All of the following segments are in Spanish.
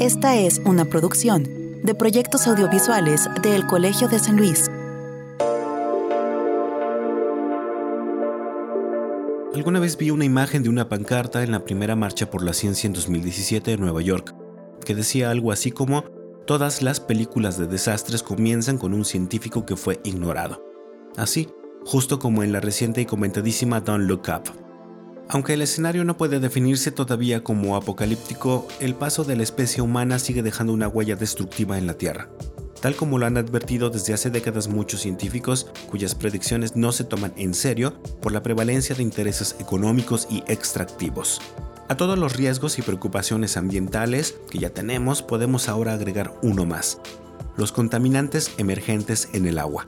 Esta es una producción de proyectos audiovisuales del Colegio de San Luis. Alguna vez vi una imagen de una pancarta en la primera marcha por la ciencia en 2017 en Nueva York, que decía algo así como, todas las películas de desastres comienzan con un científico que fue ignorado. Así, justo como en la reciente y comentadísima Don't Look Up. Aunque el escenario no puede definirse todavía como apocalíptico, el paso de la especie humana sigue dejando una huella destructiva en la Tierra, tal como lo han advertido desde hace décadas muchos científicos cuyas predicciones no se toman en serio por la prevalencia de intereses económicos y extractivos. A todos los riesgos y preocupaciones ambientales que ya tenemos podemos ahora agregar uno más, los contaminantes emergentes en el agua.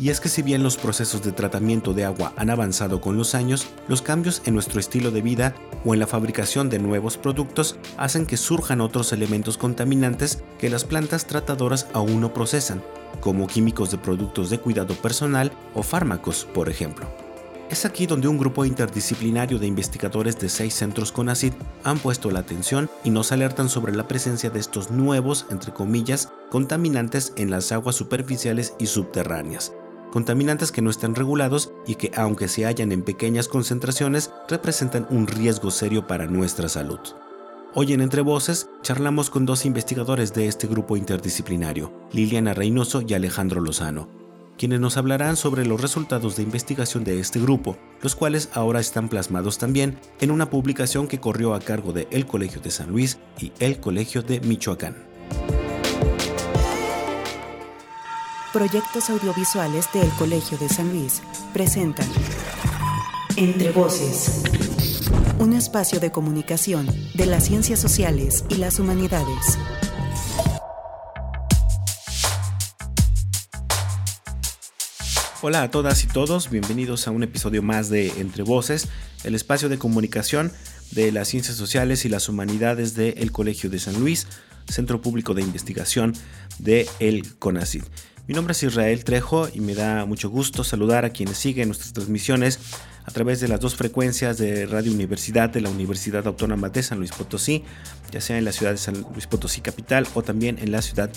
Y es que si bien los procesos de tratamiento de agua han avanzado con los años, los cambios en nuestro estilo de vida o en la fabricación de nuevos productos hacen que surjan otros elementos contaminantes que las plantas tratadoras aún no procesan, como químicos de productos de cuidado personal o fármacos, por ejemplo. Es aquí donde un grupo interdisciplinario de investigadores de seis centros CONACYT han puesto la atención y nos alertan sobre la presencia de estos nuevos, entre comillas, contaminantes en las aguas superficiales y subterráneas, contaminantes que no están regulados y que aunque se hallan en pequeñas concentraciones, representan un riesgo serio para nuestra salud. Hoy en Entre Voces charlamos con dos investigadores de este grupo interdisciplinario, Liliana Reynoso y Alejandro Lozano, quienes nos hablarán sobre los resultados de investigación de este grupo, los cuales ahora están plasmados también en una publicación que corrió a cargo de El Colegio de San Luis y El Colegio de Michoacán. Proyectos audiovisuales del Colegio de San Luis presentan Entre Voces, un espacio de comunicación de las ciencias sociales y las humanidades. Hola a todas y todos, bienvenidos a un episodio más de Entre Voces, el espacio de comunicación de las ciencias sociales y las humanidades del Colegio de San Luis, Centro Público de Investigación de el CONACYT. Mi nombre es Israel Trejo y me da mucho gusto saludar a quienes siguen nuestras transmisiones a través de las dos frecuencias de Radio Universidad de la Universidad Autónoma de San Luis Potosí, ya sea en la ciudad de San Luis Potosí capital o también en la ciudad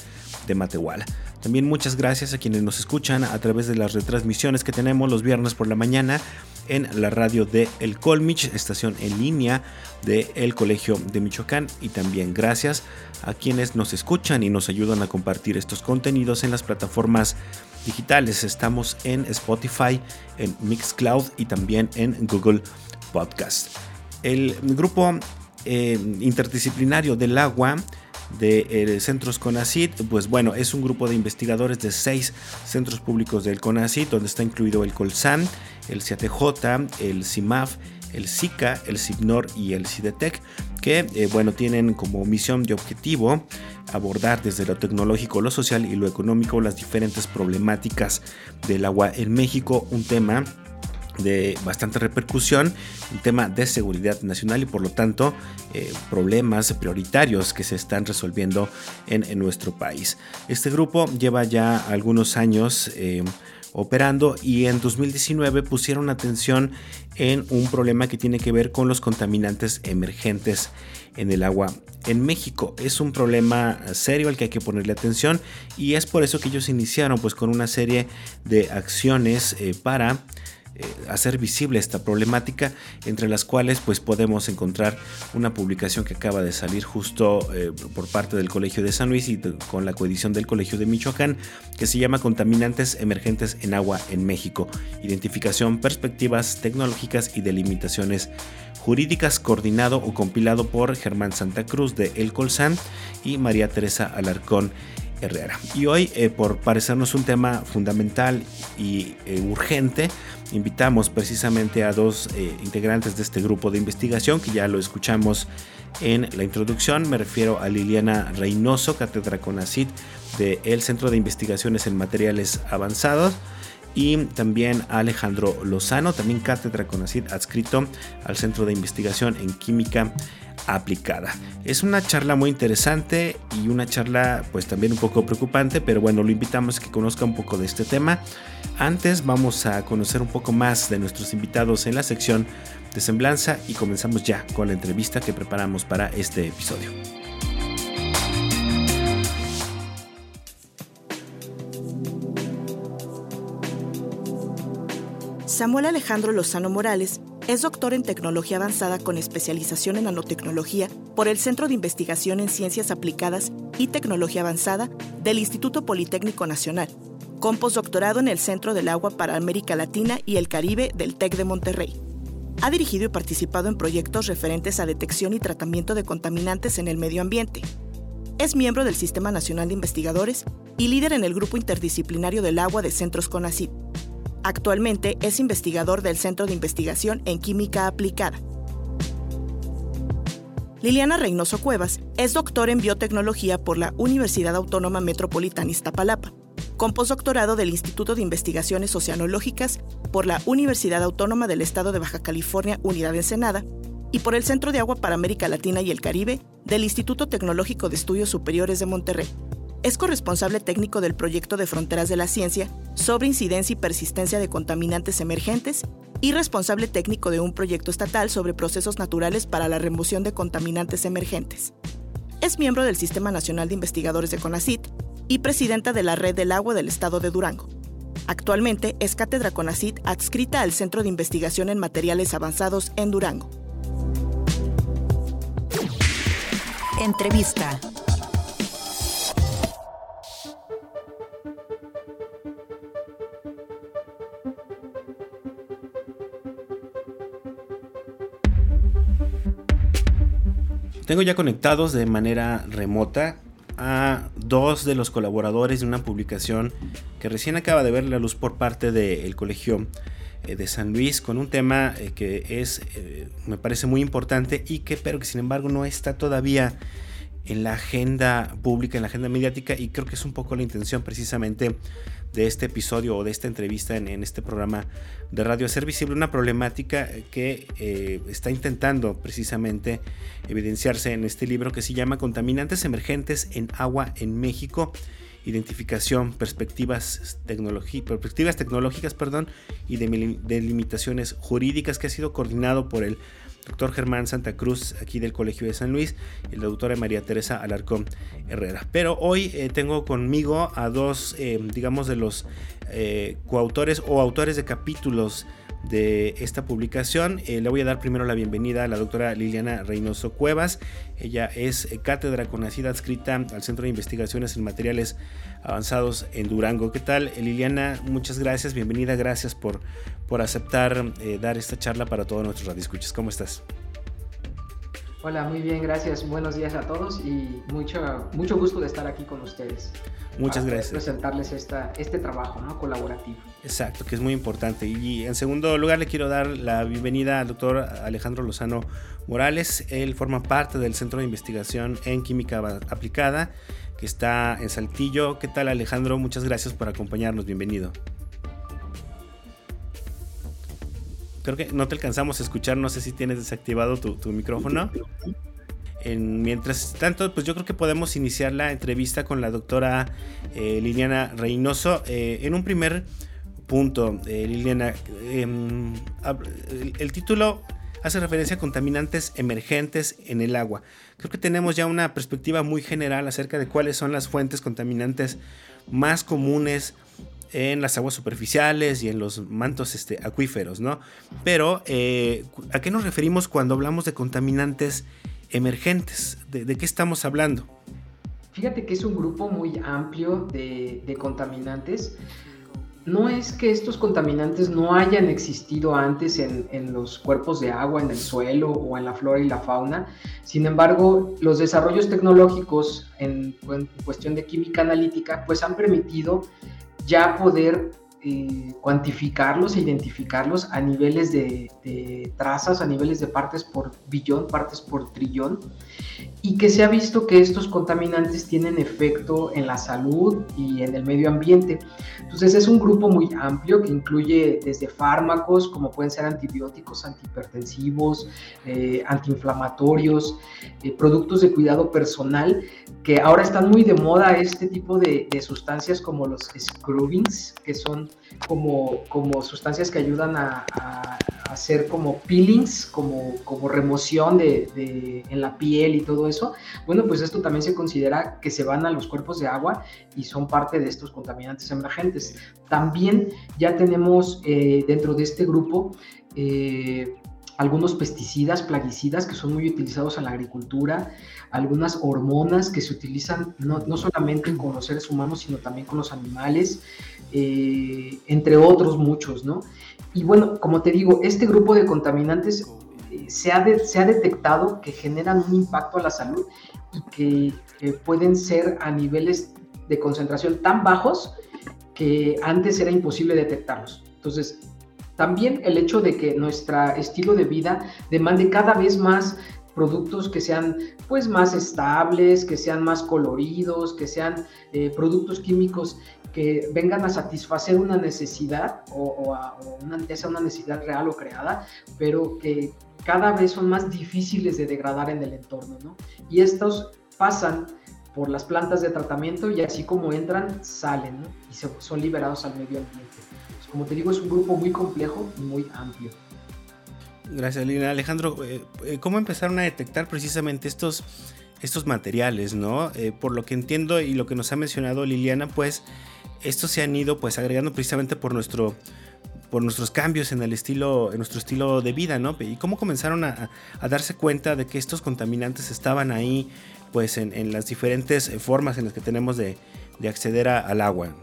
de Matehuala. También muchas gracias a quienes nos escuchan a través de las retransmisiones que tenemos los viernes por la mañana en la radio de El Colmich, estación en línea de Colegio de Michoacán. Y también gracias a quienes nos escuchan y nos ayudan a compartir estos contenidos en las plataformas digitales. Estamos en Spotify, en Mixcloud y también en Google Podcast. El grupo eh, interdisciplinario del agua de eh, centros CONACIT, pues bueno, es un grupo de investigadores de seis centros públicos del CONACIT, donde está incluido el COLSAN, el CIATJ, el CIMAF, el SICA, el CIPNOR y el CIDETEC, que eh, bueno, tienen como misión y objetivo abordar desde lo tecnológico, lo social y lo económico las diferentes problemáticas del agua en México, un tema de bastante repercusión, un tema de seguridad nacional y por lo tanto eh, problemas prioritarios que se están resolviendo en, nuestro país. Este grupo lleva ya algunos años eh, operando y en 2019 pusieron atención en un problema que tiene que ver con los contaminantes emergentes en el agua en México. Es un problema serio al que hay que ponerle atención y es por eso que ellos iniciaron pues con una serie de acciones eh, para hacer visible esta problemática, entre las cuales pues podemos encontrar una publicación que acaba de salir justo eh, por parte del Colegio de San Luis y con la coedición del Colegio de Michoacán, que se llama Contaminantes emergentes en agua en México, identificación, perspectivas tecnológicas y delimitaciones jurídicas, coordinado o compilado por Germán Santa Cruz de El Colsan y María Teresa Alarcón Y hoy, eh, por parecernos un tema fundamental y urgente, invitamos precisamente a dos eh, integrantes de este grupo de investigación que ya lo escuchamos en la introducción. Me refiero a Liliana Reynoso, cátedra CONACIT del Centro de Investigaciones en Materiales Avanzados. Y también a Alejandro Lozano, también cátedra CONACIT adscrito al Centro de Investigación en Química aplicada. Es una charla muy interesante y una charla pues también un poco preocupante, pero bueno, lo invitamos a que conozca un poco de este tema. Antes vamos a conocer un poco más de nuestros invitados en la sección de semblanza y comenzamos ya con la entrevista que preparamos para este episodio. Samuel Alejandro Lozano Morales es doctor en tecnología avanzada con especialización en nanotecnología por el Centro de Investigación en Ciencias Aplicadas y Tecnología Avanzada del Instituto Politécnico Nacional, con postdoctorado en el Centro del Agua para América Latina y el Caribe del TEC de Monterrey. Ha dirigido y participado en proyectos referentes a detección y tratamiento de contaminantes en el medio ambiente. Es miembro del Sistema Nacional de Investigadores y líder en el Grupo Interdisciplinario del Agua de Centros CONACYT Actualmente es investigador del Centro de Investigación en Química Aplicada. Liliana Reynoso Cuevas es doctor en biotecnología por la Universidad Autónoma Metropolitana Iztapalapa, con postdoctorado del Instituto de Investigaciones Oceanológicas por la Universidad Autónoma del Estado de Baja California, Unidad Ensenada, y por el Centro de Agua para América Latina y el Caribe del Instituto Tecnológico de Estudios Superiores de Monterrey. Es corresponsable técnico del proyecto de Fronteras de la Ciencia sobre incidencia y persistencia de contaminantes emergentes y responsable técnico de un proyecto estatal sobre procesos naturales para la remoción de contaminantes emergentes. Es miembro del Sistema Nacional de Investigadores de CONACIT y presidenta de la Red del Agua del Estado de Durango. Actualmente es cátedra CONACIT adscrita al Centro de Investigación en Materiales Avanzados en Durango. Entrevista. Tengo ya conectados de manera remota a dos de los colaboradores de una publicación que recién acaba de ver la luz por parte del Colegio eh, de San Luis con un tema eh, que es, eh, me parece muy importante y que, pero que sin embargo no está todavía en la agenda pública, en la agenda mediática y creo que es un poco la intención precisamente de este episodio o de esta entrevista en, este programa de radio, hacer visible una problemática que eh, está intentando precisamente evidenciarse en este libro que se llama Contaminantes emergentes en agua en México, identificación, perspectivas, tecnológicas perdón, y de limitaciones jurídicas que ha sido coordinado por el doctor Germán Santa Cruz, aquí del Colegio de San Luis, y la doctora María Teresa Alarcón Herrera. Pero hoy eh, tengo conmigo a dos, eh, digamos, de los eh, coautores o autores de capítulos de esta publicación. Eh, le voy a dar primero la bienvenida a la doctora Liliana Reynoso Cuevas. Ella es eh, cátedra conocida adscrita al Centro de Investigaciones en Materiales Avanzados en Durango. ¿Qué tal, Liliana? Muchas gracias, bienvenida, gracias por, por aceptar eh, dar esta charla para todos nuestros radioescuchas. ¿Cómo estás? Hola, muy bien, gracias. Buenos días a todos y mucho, mucho gusto de estar aquí con ustedes. Muchas gracias. Presentarles esta, este trabajo ¿no? colaborativo. Exacto, que es muy importante. Y en segundo lugar le quiero dar la bienvenida al doctor Alejandro Lozano Morales. Él forma parte del Centro de Investigación en Química Aplicada, que está en Saltillo. ¿Qué tal Alejandro? Muchas gracias por acompañarnos. Bienvenido. Creo que no te alcanzamos a escuchar, no sé si tienes desactivado tu, micrófono. Mientras tanto, pues yo creo que podemos iniciar la entrevista con la doctora eh, Liliana Reynoso. Eh, en un primer punto, eh, Liliana. Em, el, título hace referencia a contaminantes emergentes en el agua. Creo que tenemos ya una perspectiva muy general acerca de cuáles son las fuentes contaminantes más comunes en las aguas superficiales y en los mantos este, acuíferos, ¿no? Pero, ¿a qué nos referimos cuando hablamos de contaminantes emergentes? ¿De, qué estamos hablando? Fíjate que es un grupo muy amplio de, de contaminantes no es que estos contaminantes no hayan existido antes en, los cuerpos de agua, en el suelo o en la flora y la fauna. Sin embargo, los desarrollos tecnológicos en, cuestión de química analítica pues han permitido ya poder eh, cuantificarlos e identificarlos a niveles de, de, trazas, a niveles de partes por billón, partes por trillón y que se ha visto que estos contaminantes tienen efecto en la salud y en el medio ambiente. Entonces es un grupo muy amplio que incluye desde fármacos como pueden ser antibióticos, antihipertensivos, eh, antiinflamatorios, eh, productos de cuidado personal, que ahora están muy de moda este tipo de, sustancias como los scrubbings, que son como, como sustancias que ayudan a hacer como peelings, como, como remoción de, en la piel y todo eso, bueno, pues esto también se considera que se van a los cuerpos de agua y son parte de estos contaminantes emergentes. También ya tenemos eh, dentro de este grupo eh, algunos pesticidas, plaguicidas que son muy utilizados en la agricultura, algunas hormonas que se utilizan no, no solamente con los seres humanos, sino también con los animales, eh, entre otros muchos, ¿no? Y bueno, como te digo, este grupo de contaminantes eh, se, ha se, ha detectado que generan un impacto a la salud y que pueden ser a niveles de concentración tan bajos que antes era imposible detectarlos. Entonces, también el hecho de que nuestro estilo de vida demande cada vez más productos que sean pues más estables, que sean más coloridos, que sean eh, productos químicos que vengan a satisfacer una necesidad o, a, una, necesidad real o creada, pero que cada vez son más difíciles de degradar en el entorno, ¿no? Y estos pasan por las plantas de tratamiento y así como entran, salen. Y son liberados al medio ambiente. Como te digo, es un grupo muy complejo y muy amplio. Gracias, Lina. Alejandro, eh, eh, ¿cómo empezaron a detectar precisamente estos, estos materiales, no? Eh, por lo que entiendo y lo que nos ha mencionado Liliana, pues estos se han ido pues agregando precisamente por nuestro por nuestros cambios en el estilo, en nuestro estilo de vida, ¿no? Y cómo comenzaron a, darse cuenta de que estos contaminantes estaban ahí, pues en, las diferentes formas en las que tenemos de, acceder al agua.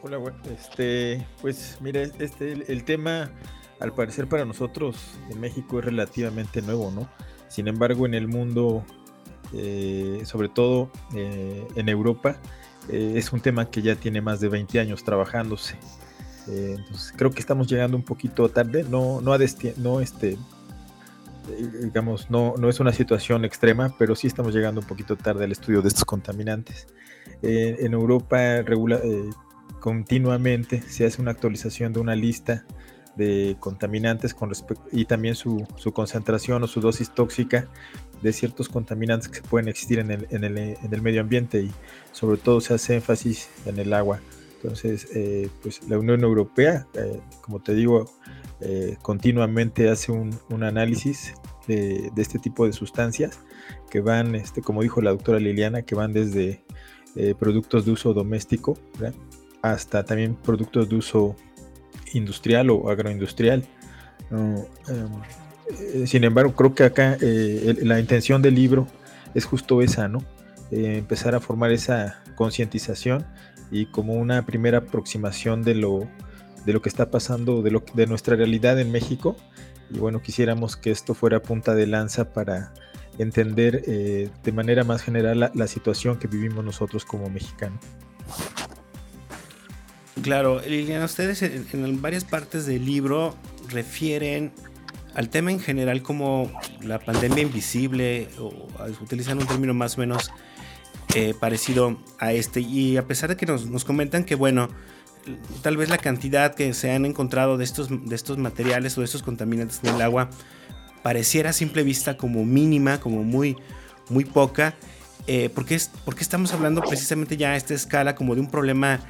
Hola, este, pues mira, este, el, tema, al parecer para nosotros en México es relativamente nuevo, ¿no? Sin embargo, en el mundo, eh, sobre todo eh, en Europa, eh, es un tema que ya tiene más de 20 años trabajándose. entonces, creo que estamos llegando un poquito tarde, no, no, a no este, digamos, no, no es una situación extrema, pero sí estamos llegando un poquito tarde al estudio de estos contaminantes. en Europa regula, continuamente se hace una actualización de una lista de contaminantes con y también su, concentración o su dosis tóxica de ciertos contaminantes que pueden existir en el, medio ambiente y sobre todo se hace énfasis en el agua. Entonces, eh, pues la Unión Europea, eh, como te digo, eh, continuamente hace un, análisis de, este tipo de sustancias que van, este, como dijo la doctora Liliana, que van desde productos de uso doméstico, hasta también productos de uso industrial o agroindustrial. Eh, sin embargo, creo que acá eh, la intención del libro es justo esa, ¿no? Eh, empezar a formar esa concientización y como una primera aproximación de lo, de lo que está pasando, de, lo, de nuestra realidad en México. Y bueno, quisiéramos que esto fuera punta de lanza para entender de manera más general la, la situación que vivimos nosotros como mexicanos. Claro, Liliana, ustedes en, varias partes del libro refieren al tema en general como la pandemia invisible, o utilizan un término más o menos eh, parecido a este. Y a pesar de que nos, comentan que, bueno, tal vez la cantidad que se han encontrado de estos, de estos materiales o de estos contaminantes en el agua pareciera a simple vista como mínima, como muy, muy poca. Eh, ¿por, qué, ¿Por qué estamos hablando precisamente ya a esta escala como de un problema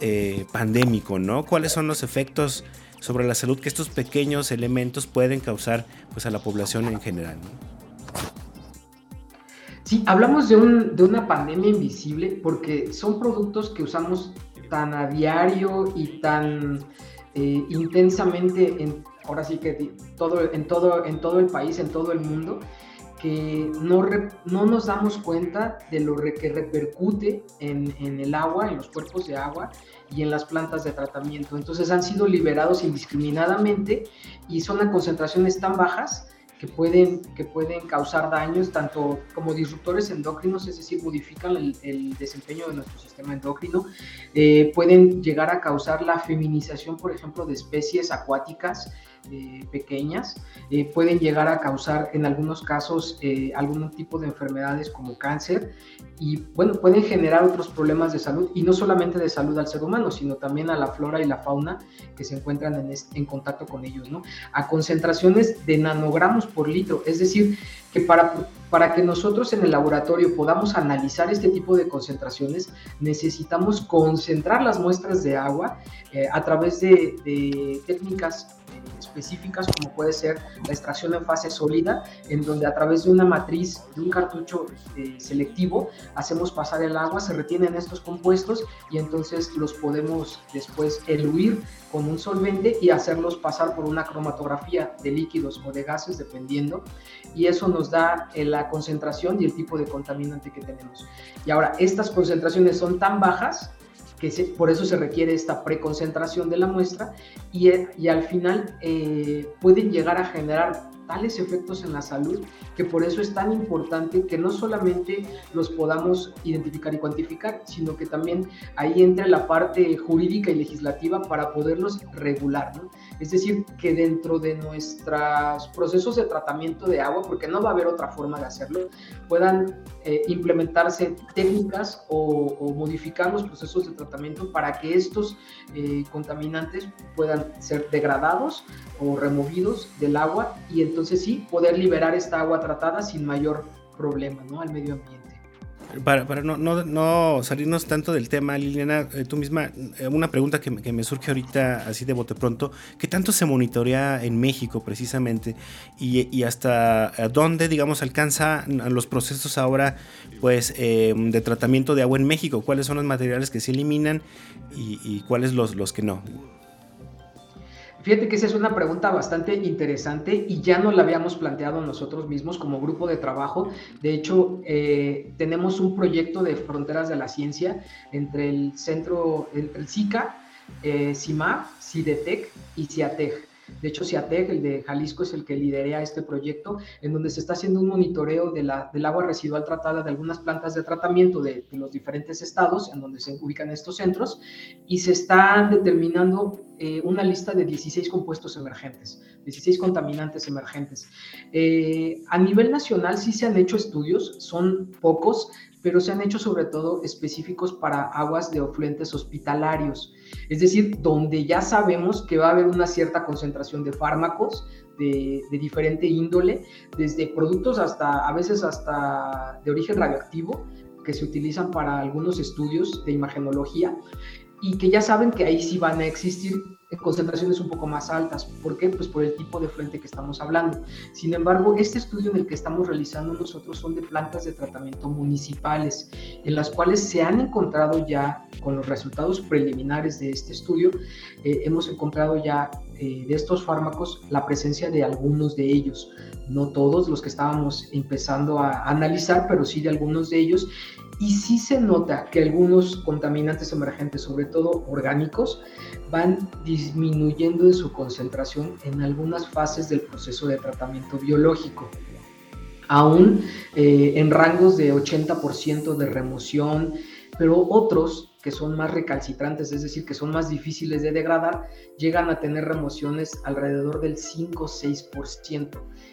eh, pandémico, ¿no? ¿Cuáles son los efectos sobre la salud que estos pequeños elementos pueden causar pues, a la población en general? Sí, hablamos de, una pandemia invisible porque son productos que usamos tan a diario y tan eh, intensamente, en, ahora sí que todo, en, todo, en todo el país, en todo el mundo, que no, no nos damos cuenta de lo que repercute en, en, el agua, en los cuerpos de agua y en las plantas de tratamiento. Entonces han sido liberados indiscriminadamente y son a concentraciones tan bajas que pueden, que pueden causar daños tanto como disruptores endocrinos, es decir, modifican el, desempeño de nuestro sistema endocrino, eh, pueden llegar a causar la feminización, por ejemplo, de especies acuáticas, eh, pequeñas, eh, pueden llegar a causar en algunos casos eh, algún tipo de enfermedades como cáncer y bueno, pueden generar otros problemas de salud y no solamente de salud al ser humano, sino también a la flora y la fauna que se encuentran en, contacto con ellos, ¿no? A concentraciones de nanogramos por litro, es decir, que para, para que nosotros en el laboratorio podamos analizar este tipo de concentraciones, necesitamos concentrar las muestras de agua a través de técnicas específicas como puede ser la extracción en fase sólida, en donde a través de una matriz, de un cartucho eh, selectivo, hacemos pasar el agua, se retienen estos compuestos y entonces los podemos después eluir con un solvente y hacerlos pasar por una cromatografía de líquidos o de gases, dependiendo, y eso nos da eh, la concentración y el tipo de contaminante que tenemos. Y ahora, estas concentraciones son tan bajas que por eso se requiere esta preconcentración de la muestra y, y al final eh, pueden llegar a generar tales efectos en la salud que por eso es tan importante que no solamente los podamos identificar y cuantificar, sino que también ahí entre la parte jurídica y legislativa para poderlos regular. Es decir, que dentro de nuestros procesos de tratamiento de agua, porque no va a haber otra forma de hacerlo, puedan eh, implementarse técnicas o, modificar los procesos de tratamiento para que estos eh, contaminantes puedan ser degradados o removidos del agua y entonces sí poder liberar esta agua tratada sin mayor problema ¿no? al medio ambiente. Para, para no, no, no, salirnos tanto del tema, Liliana, eh, tú misma, eh, una pregunta que, me surge ahorita así de bote pronto, ¿qué tanto se monitorea en México precisamente y, y hasta dónde, digamos, alcanza los procesos ahora pues eh, de tratamiento de agua en México? ¿Cuáles son los materiales que se eliminan y, y cuáles los, los que no? Fíjate que esa es una pregunta bastante interesante y ya no la habíamos planteado nosotros mismos como grupo de trabajo. De hecho, eh, tenemos un proyecto de fronteras de la ciencia entre el centro, entre el SICA, CIMA, CIDETEC y CIATEC. De hecho, CIATEC, el de Jalisco, es el que lidera este proyecto, en donde se está haciendo un monitoreo del agua residual tratada de algunas plantas de tratamiento de, los diferentes estados en donde se ubican estos centros, y se está determinando eh, una lista de 16 compuestos emergentes, 16 contaminantes emergentes. Eh, a nivel nacional sí se han hecho estudios, son pocos, pero se han hecho sobre todo específicos para aguas de afluentes hospitalarios, es decir, donde ya sabemos que va a haber una cierta concentración de fármacos de, diferente índole, desde productos hasta, a veces hasta de origen radioactivo, que se utilizan para algunos estudios de imagenología, y que ya saben que ahí sí van a existir concentraciones un poco más altas. ¿Por qué? Pues por el tipo de frente que estamos hablando. Sin embargo, este estudio en el que estamos realizando nosotros son de plantas de tratamiento municipales, en las cuales se han encontrado ya, con los resultados preliminares de este estudio, eh, hemos encontrado ya eh, de estos fármacos la presencia de algunos de ellos. No todos los que estábamos empezando a analizar, pero sí de algunos de ellos y sí se nota que algunos contaminantes emergentes, sobre todo orgánicos, van disminuyendo en su concentración en algunas fases del proceso de tratamiento biológico. Aún eh, en rangos de 80% de remoción, pero otros que son más recalcitrantes, es decir, que son más difíciles de degradar, llegan a tener remociones alrededor del 5 6%.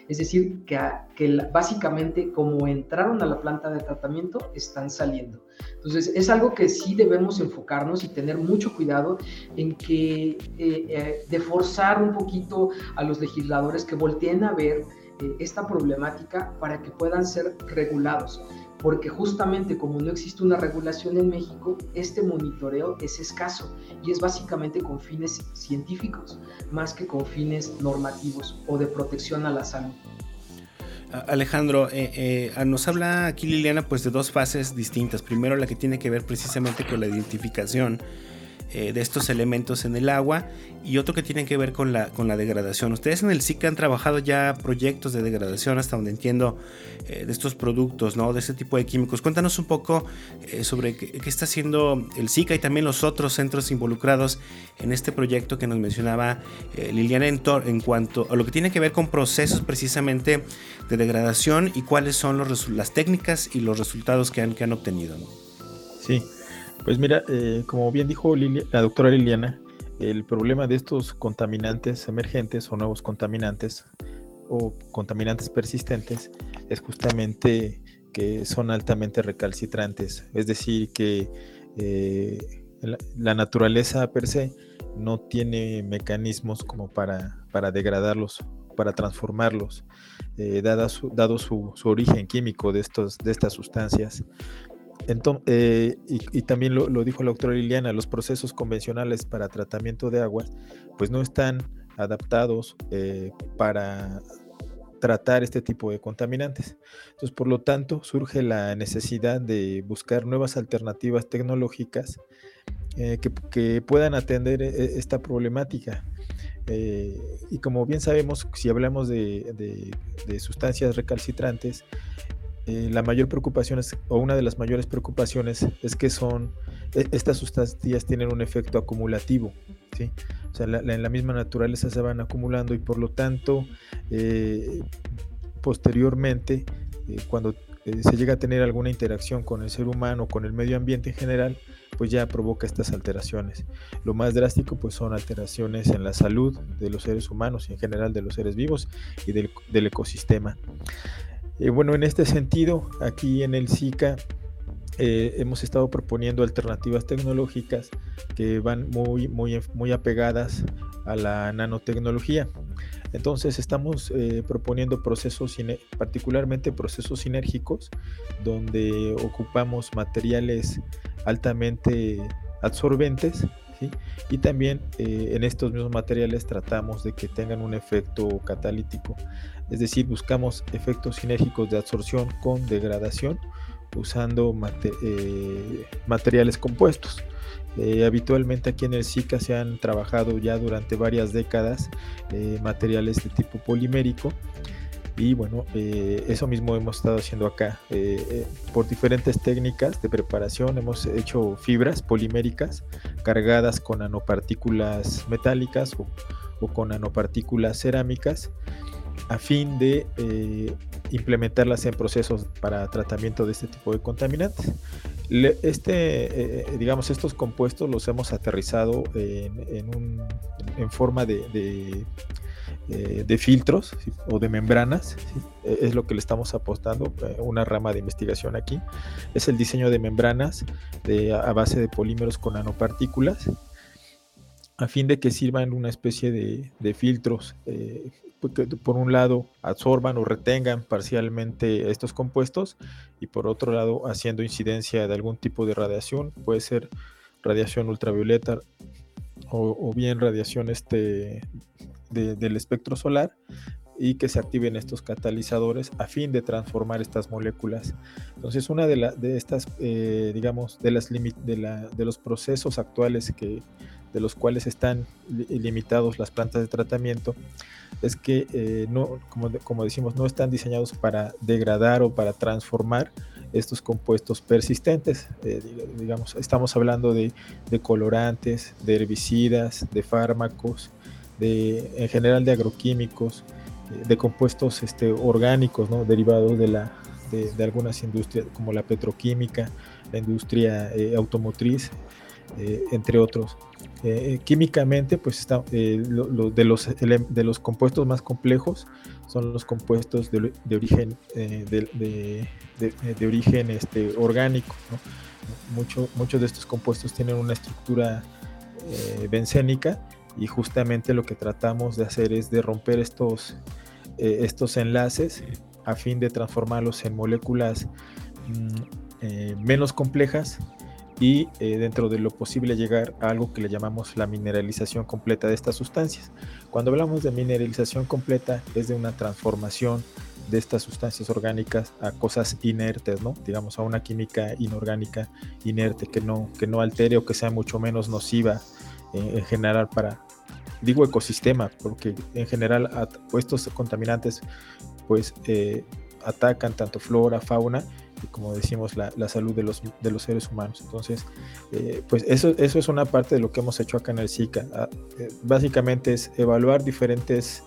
Es decir, que, que básicamente como entraron a la planta de tratamiento, están saliendo. Entonces, es algo que sí debemos enfocarnos y tener mucho cuidado en que, eh, eh, de forzar un poquito a los legisladores que volteen a ver eh, esta problemática para que puedan ser regulados porque justamente como no existe una regulación en México, este monitoreo es escaso y es básicamente con fines científicos, más que con fines normativos o de protección a la salud. Alejandro, eh, eh, nos habla aquí Liliana pues de dos fases distintas. Primero la que tiene que ver precisamente con la identificación eh, de estos elementos en el agua y otro que tiene que ver con la, con la degradación. Ustedes en el SIC han trabajado ya proyectos de degradación, hasta donde entiendo, eh, de estos productos, ¿no? de este tipo de químicos. Cuéntanos un poco eh, sobre qué, está haciendo el SICA y también los otros centros involucrados en este proyecto que nos mencionaba Liliana en, en, cuanto a lo que tiene que ver con procesos precisamente de degradación y cuáles son los, las técnicas y los resultados que han, que han obtenido. Sí, pues mira, eh, como bien dijo la doctora Liliana, el problema de estos contaminantes emergentes o nuevos contaminantes o contaminantes persistentes es justamente que son altamente recalcitrantes, es decir, que eh, la, naturaleza per se no tiene mecanismos como para, para degradarlos, para transformarlos, eh, dado, su, su, origen químico de, estos, de estas sustancias. Eh, y, también lo, dijo la doctora Liliana, los procesos convencionales para tratamiento de agua, pues no están adaptados eh, para tratar este tipo de contaminantes. Entonces, por lo tanto, surge la necesidad de buscar nuevas alternativas tecnológicas eh, que, puedan atender esta problemática. Y como bien sabemos, si hablamos de, sustancias recalcitrantes, eh, la mayor preocupación es, o una de las mayores preocupaciones es que son, e, estas sustancias tienen un efecto acumulativo, ¿sí? O sea, en la misma naturaleza se van acumulando y por lo tanto, eh, posteriormente, cuando se llega a tener alguna interacción con el ser humano, con el medio ambiente en general, pues ya provoca estas alteraciones. Lo más drástico pues son alteraciones en la salud de los seres humanos y en general de los seres vivos y del, ecosistema. Eh, bueno, en este sentido, aquí en el SICA eh, hemos estado proponiendo alternativas tecnológicas que van muy, muy, muy apegadas a la nanotecnología. Entonces estamos eh, proponiendo procesos, particularmente procesos sinérgicos, donde ocupamos materiales altamente absorbentes y también en estos mismos materiales tratamos de que tengan un efecto catalítico, es decir, buscamos efectos sinérgicos de absorción con degradación usando eh, materiales compuestos. Eh, habitualmente aquí en el SICA se han trabajado ya durante varias décadas materiales de tipo polimérico y bueno, eh, eso mismo hemos estado haciendo acá. Eh, eh, por diferentes técnicas de preparación hemos hecho fibras poliméricas cargadas con nanopartículas metálicas o, con nanopartículas cerámicas a fin de implementarlas en procesos para tratamiento de este tipo de contaminantes. este, digamos, estos compuestos los hemos aterrizado en, forma de eh, filtros o de membranas, e, es lo que le estamos apostando, eh, una rama de investigación aquí, es el diseño de membranas a base de polímeros con nanopartículas, a fin de que sirvan una especie de, filtros eh, por un lado absorban o retengan parcialmente estos compuestos y por otro lado haciendo incidencia de algún tipo de radiación, puede ser radiación ultravioleta o, bien radiación este, del espectro solar y que se activen estos catalizadores a fin de transformar estas moléculas. Entonces, una de, de estas, eh, digamos, de, las de, la, de los procesos actuales que, de los cuales están limitados las plantas de tratamiento, es que, eh, no, como, como, decimos, no están diseñados para degradar o para transformar estos compuestos persistentes. Eh, digamos, estamos hablando de, de colorantes, de herbicidas, de fármacos, de, en general de agroquímicos, de compuestos este, orgánicos, ¿no? derivados de, la, de, algunas industrias como la petroquímica, la industria eh, automotriz, eh, entre otros. Eh, químicamente, pues está, de, los, de los compuestos más complejos son los compuestos de, origen, de, origen este, orgánico. Mucho, muchos de estos compuestos tienen una estructura bencénica y justamente lo que tratamos de hacer es de romper estos, eh, estos enlaces a fin de transformarlos en moléculas mm, eh, menos complejas y eh, dentro de lo posible llegar a algo que le llamamos la mineralización completa de estas sustancias. Cuando hablamos de mineralización completa es de una transformación de estas sustancias orgánicas a cosas inertes, ¿no? Digamos a una química inorgánica inerte que no, que no altere o que sea mucho menos nociva en general para, digo ecosistema, porque en general estos contaminantes pues eh, atacan tanto flora, fauna y como decimos la, salud de los, de los seres humanos. Entonces, eh, pues eso, eso es una parte de lo que hemos hecho acá en el SICA. Ah, eh, básicamente es evaluar diferentes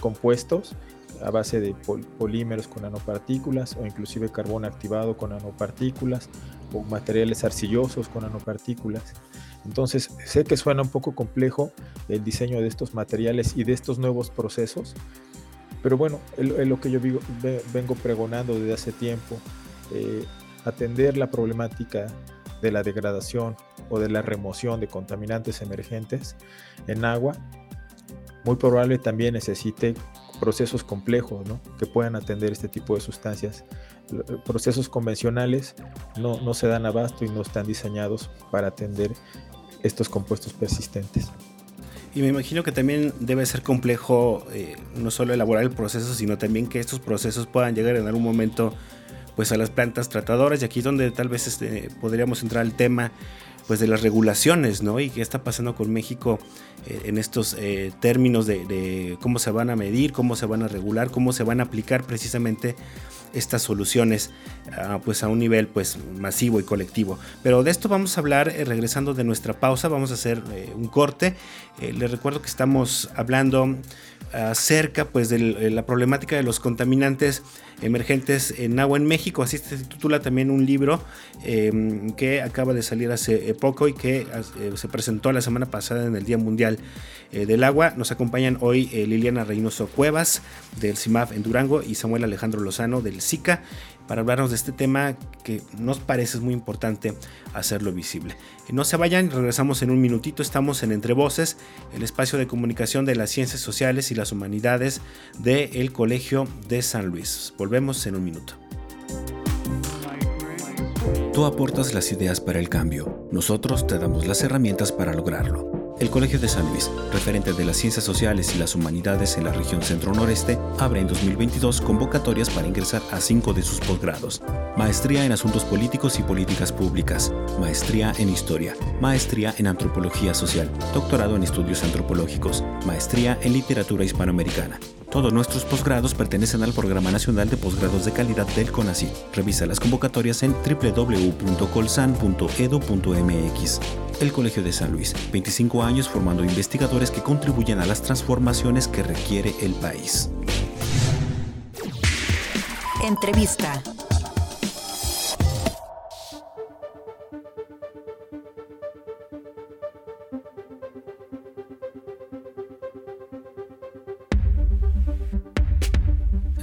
compuestos a base de polímeros con nanopartículas o inclusive carbón activado con nanopartículas o materiales arcillosos con nanopartículas entonces, sé que suena un poco complejo el diseño de estos materiales y de estos nuevos procesos, pero bueno, es, lo que yo vengo pregonando desde hace tiempo. Eh, atender la problemática de la degradación o de la remoción de contaminantes emergentes en agua, muy probable también necesite procesos complejos que puedan atender este tipo de sustancias. Procesos convencionales no, no se dan abasto y no están diseñados para atender estos compuestos persistentes. Y me imagino que también debe ser complejo eh, no solo elaborar el proceso, sino también que estos procesos puedan llegar en algún momento pues a las plantas tratadoras y aquí es donde tal vez este, podríamos entrar al tema pues de las regulaciones, ¿no? Y qué está pasando con México eh, en estos eh, términos de, cómo se van a medir, cómo se van a regular, cómo se van a aplicar precisamente estas soluciones ah, pues a un nivel pues masivo y colectivo. Pero de esto vamos a hablar eh, regresando de nuestra pausa, vamos a hacer un corte. les recuerdo que estamos hablando acerca pues de la problemática de los contaminantes emergentes en agua en México. Así se titula también un libro em, que acaba de salir hace poco y que eh, se presentó la semana pasada en el Día Mundial eh, del Agua. Nos acompañan hoy eh, Liliana Reynoso Cuevas del CIMAF en Durango y Samuel Alejandro Lozano del SICA para hablarnos de este tema que nos parece muy importante hacerlo visible. No se vayan, regresamos en un minutito, estamos en Entre Voces, el espacio de comunicación de las ciencias sociales y las humanidades del Colegio de San Luis. Volvemos en un minuto. Tú aportas las ideas para el cambio, nosotros te damos las herramientas para lograrlo. El Colegio de San Luis, referente de las ciencias sociales y las humanidades en la región centro-noreste, abre en 2022 convocatorias para ingresar a cinco de sus posgrados. Maestría en Asuntos Políticos y Políticas Públicas, Maestría en Historia, Maestría en Antropología Social, Doctorado en Estudios Antropológicos, Maestría en Literatura Hispanoamericana. Todos nuestros posgrados pertenecen al Programa Nacional de Posgrados de Calidad del CONACYT. Revisa las convocatorias en www.colsan.edu.mx. El Colegio de San Luis, 25 años formando investigadores que contribuyen a las transformaciones que requiere el país. Entrevista.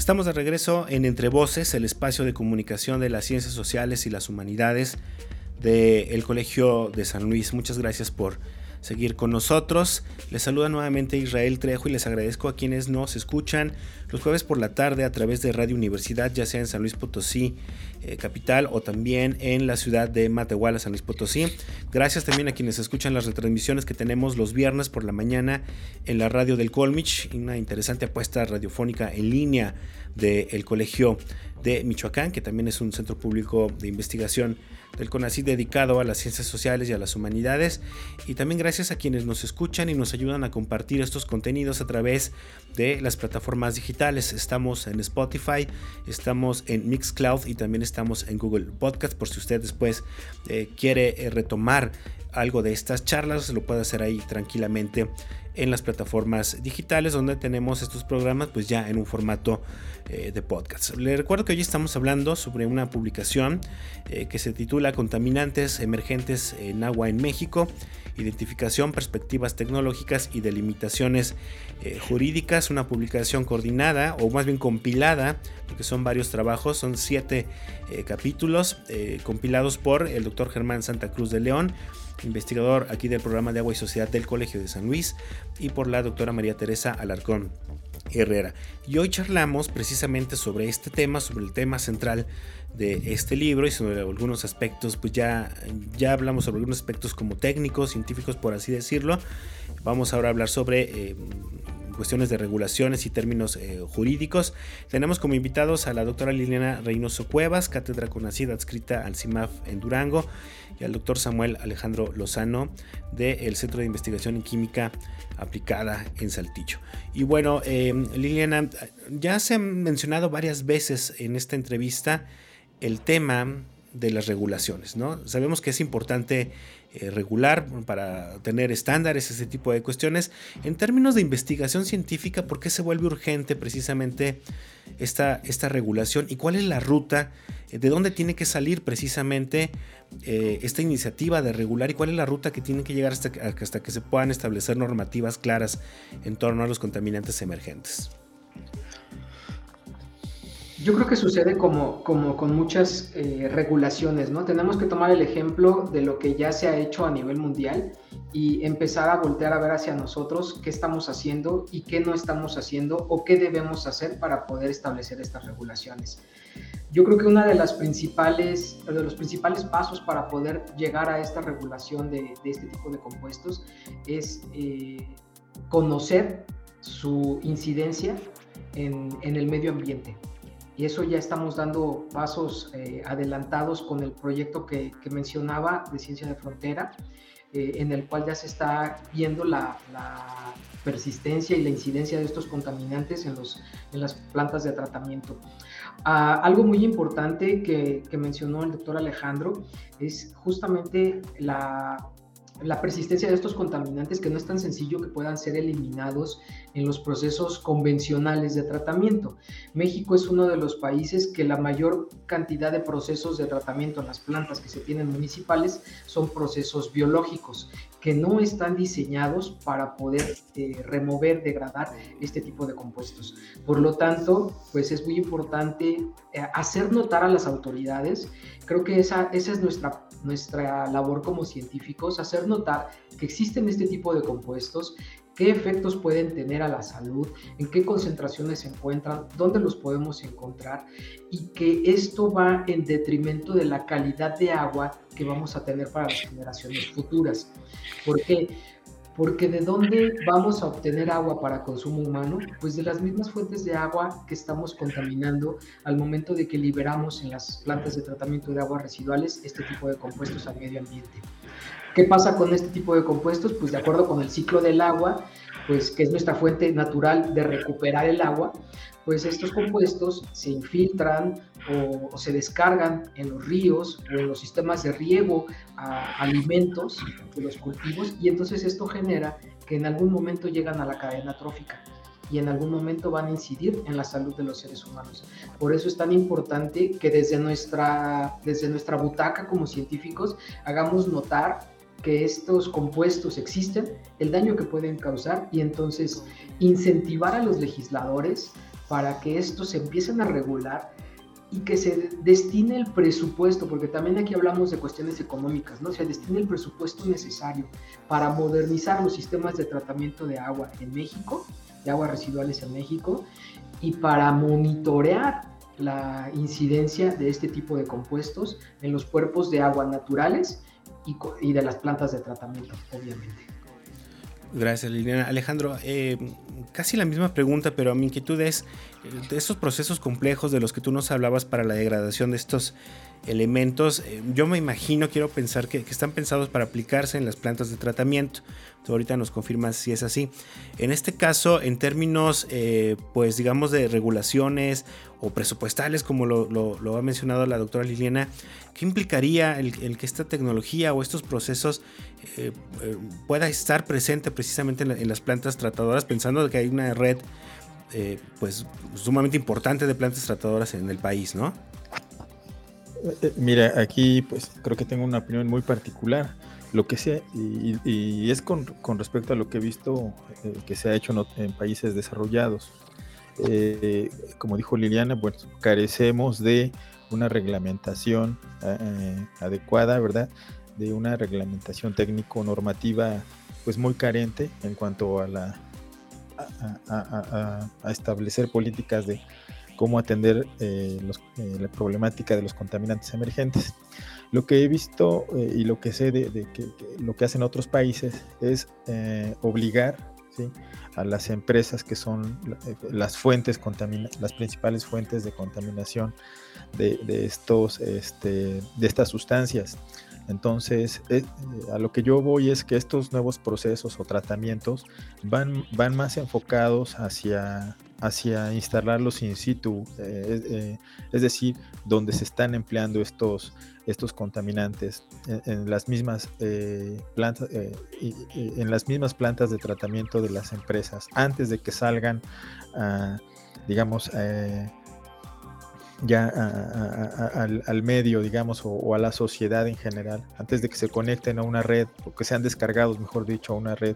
Estamos de regreso en Entre Voces, el espacio de comunicación de las ciencias sociales y las humanidades del Colegio de San Luis. Muchas gracias por seguir con nosotros. Les saluda nuevamente Israel Trejo y les agradezco a quienes nos escuchan los jueves por la tarde a través de Radio Universidad, ya sea en San Luis Potosí, eh, capital, o también en la ciudad de Matehuala, San Luis Potosí. Gracias también a quienes escuchan las retransmisiones que tenemos los viernes por la mañana en la radio del Colmich, una interesante apuesta radiofónica en línea del Colegio de Michoacán, que también es un centro público de investigación del CONACYT dedicado a las ciencias sociales y a las humanidades. Y también gracias a quienes nos escuchan y nos ayudan a compartir estos contenidos a través de las plataformas digitales. Estamos en Spotify, estamos en Mixcloud y también estamos en Google Podcast. Por si usted después eh, quiere eh, retomar algo de estas charlas, lo puede hacer ahí tranquilamente en las plataformas digitales donde tenemos estos programas pues ya en un formato eh, de podcast. Le recuerdo que hoy estamos hablando sobre una publicación eh, que se titula Contaminantes emergentes en agua en México, identificación, perspectivas tecnológicas y delimitaciones eh, jurídicas, una publicación coordinada o más bien compilada, porque son varios trabajos, son siete capítulos compilados por el doctor Germán Santa Cruz de León investigador aquí del programa de agua y sociedad del Colegio de San Luis, y por la doctora María Teresa Alarcón Herrera. Y hoy charlamos precisamente sobre este tema, sobre el tema central de este libro y sobre algunos aspectos, pues ya, ya hablamos sobre algunos aspectos como técnicos, científicos, por así decirlo. Vamos ahora a hablar sobre eh, cuestiones de regulaciones y términos eh, jurídicos. Tenemos como invitados a la doctora Liliana Reynoso Cuevas, cátedra conocida adscrita al CIMAF en Durango, y al doctor Samuel Alejandro Lozano del Centro de Investigación en Química Aplicada en Saltillo. Y bueno, eh, Liliana, ya se ha mencionado varias veces en esta entrevista el tema de las regulaciones, ¿no? Sabemos que es importante eh, regular para tener estándares, ese tipo de cuestiones. En términos de investigación científica, ¿por qué se vuelve urgente precisamente esta, esta regulación y cuál es la ruta? ¿De dónde tiene que salir precisamente eh, esta iniciativa de regular y cuál es la ruta que tiene que llegar hasta, hasta que se puedan establecer normativas claras en torno a los contaminantes emergentes? Yo creo que sucede como, como con muchas eh, regulaciones, ¿no? Tenemos que tomar el ejemplo de lo que ya se ha hecho a nivel mundial y empezar a voltear a ver hacia nosotros qué estamos haciendo y qué no estamos haciendo o qué debemos hacer para poder establecer estas regulaciones. Yo creo que una de las principales, de los principales pasos para poder llegar a esta regulación de, de este tipo de compuestos es eh, conocer su incidencia en, el medio ambiente. Y eso ya estamos dando pasos eh, adelantados con el proyecto que, mencionaba de Ciencia de Frontera, eh, en el cual ya se está viendo la, persistencia y la incidencia de estos contaminantes en, los, en las plantas de tratamiento. Ah, algo muy importante que, que mencionó el doctor Alejandro es justamente la la persistencia de estos contaminantes que no es tan sencillo que puedan ser eliminados en los procesos convencionales de tratamiento. México es uno de los países que la mayor cantidad de procesos de tratamiento en las plantas que se tienen municipales son procesos biológicos que no están diseñados para poder eh, remover, degradar este tipo de compuestos. Por lo tanto, pues es muy importante eh, hacer notar a las autoridades, creo que esa, esa es nuestra, nuestra labor como científicos, hacer notar que existen este tipo de compuestos, qué efectos pueden tener a la salud, en qué concentraciones se encuentran, dónde los podemos encontrar y que esto va en detrimento de la calidad de agua que vamos a tener para las generaciones futuras. ¿Por qué? Porque de dónde vamos a obtener agua para consumo humano? Pues de las mismas fuentes de agua que estamos contaminando al momento de que liberamos en las plantas de tratamiento de aguas residuales este tipo de compuestos al medio ambiente. ¿Qué pasa con este tipo de compuestos? Pues de acuerdo con el ciclo del agua, pues que es nuestra fuente natural de recuperar el agua, pues estos compuestos se infiltran o, se descargan en los ríos o en los sistemas de riego a alimentos de los cultivos y entonces esto genera que en algún momento llegan a la cadena trófica y en algún momento van a incidir en la salud de los seres humanos. Por eso es tan importante que desde nuestra, desde nuestra butaca como científicos hagamos notar que estos compuestos existen, el daño que pueden causar y entonces incentivar a los legisladores para que estos se empiecen a regular y que se destine el presupuesto, porque también aquí hablamos de cuestiones económicas, ¿no? Se destine el presupuesto necesario para modernizar los sistemas de tratamiento de agua en México, de aguas residuales en México, y para monitorear la incidencia de este tipo de compuestos en los cuerpos de agua naturales y, de las plantas de tratamiento, obviamente. Gracias, Liliana. Alejandro, eh, casi la misma pregunta, pero mi inquietud es eh, de estos procesos complejos de los que tú nos hablabas para la degradación de estos elementos, eh, yo me imagino, quiero pensar que, están pensados para aplicarse en las plantas de tratamiento. ahorita nos confirmas si es así. En este caso, en términos, eh, pues digamos, de regulaciones o presupuestales, como lo, ha mencionado la doctora Liliana, ¿qué implicaría el, que esta tecnología o estos procesos eh, pueda estar presente precisamente en, las plantas tratadoras, pensando que hay una red pues sumamente importante de plantas tratadoras en el país, ¿no? Eh, mira, aquí pues creo que tengo una opinión muy particular. Lo que sea, y, es con, respecto a lo que he visto eh, que se ha hecho en, países desarrollados. Eh, como dijo Liliana, bueno, carecemos de una reglamentación adecuada, ¿verdad? De una reglamentación técnico-normativa pues muy carente en cuanto a la a establecer políticas de, cómo atender eh, eh, la problemática de los contaminantes emergentes. Lo que he visto eh, y lo que sé de, que, lo que hacen otros países es obligar a las empresas que son las fuentes las principales fuentes de contaminación de, estos este, de estas sustancias. Entonces, a lo que yo voy es que estos nuevos procesos o tratamientos van, van más enfocados hacia hacia instalarlos in situ, eh, eh, es decir, donde se están empleando estos, estos contaminantes en, las mismas eh, plantas, en las mismas plantas de tratamiento de las empresas, antes de que salgan, digamos, ya al, medio, digamos, o, a la sociedad en general, antes de que se conecten a una red, o que sean descargados, mejor dicho, a una red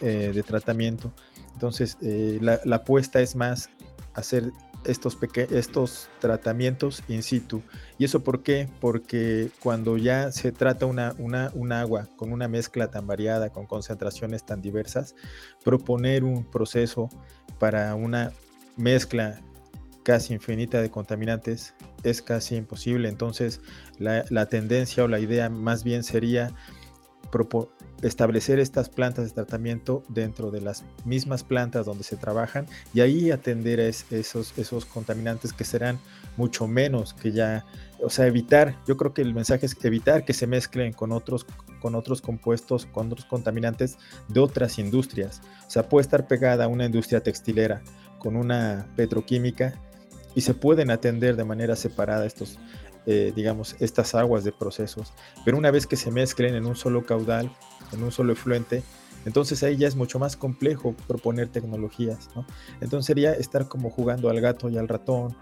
de tratamiento. Entonces, eh, la, apuesta es más hacer estos, estos tratamientos in situ. ¿Y eso por qué? Porque cuando ya se trata una, una, un agua con una mezcla tan variada, con concentraciones tan diversas, proponer un proceso para una mezcla casi infinita de contaminantes es casi imposible. Entonces, la, la tendencia o la idea más bien sería establecer estas plantas de tratamiento dentro de las mismas plantas donde se trabajan y ahí atender a esos, esos contaminantes que serán mucho menos que ya, o sea, evitar, yo creo que el mensaje es evitar que se mezclen con otros, con otros compuestos, con otros contaminantes de otras industrias. O sea, puede estar pegada a una industria textilera con una petroquímica y se pueden atender de manera separada estos, eh, digamos, estas aguas de procesos. Pero una vez que se mezclen en un solo caudal, en un solo efluente, entonces ahí ya es mucho más complejo proponer tecnologías, ¿no? Entonces sería estar como jugando al gato y al ratón,